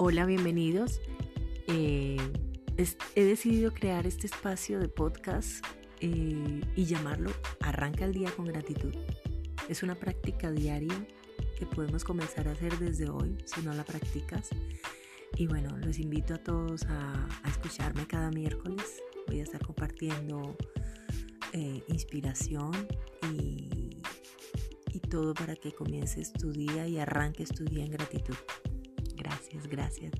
Hola, bienvenidos. Eh, he decidido crear este espacio de podcast eh, y llamarlo Arranca el día con gratitud. Es una práctica diaria que podemos comenzar a hacer desde hoy si no la practicas. Y bueno, los invito a todos a, escucharme cada miércoles. Voy a estar compartiendo eh, inspiración y, y todo para que comiences tu día y arranques tu día en gratitud. Gracias.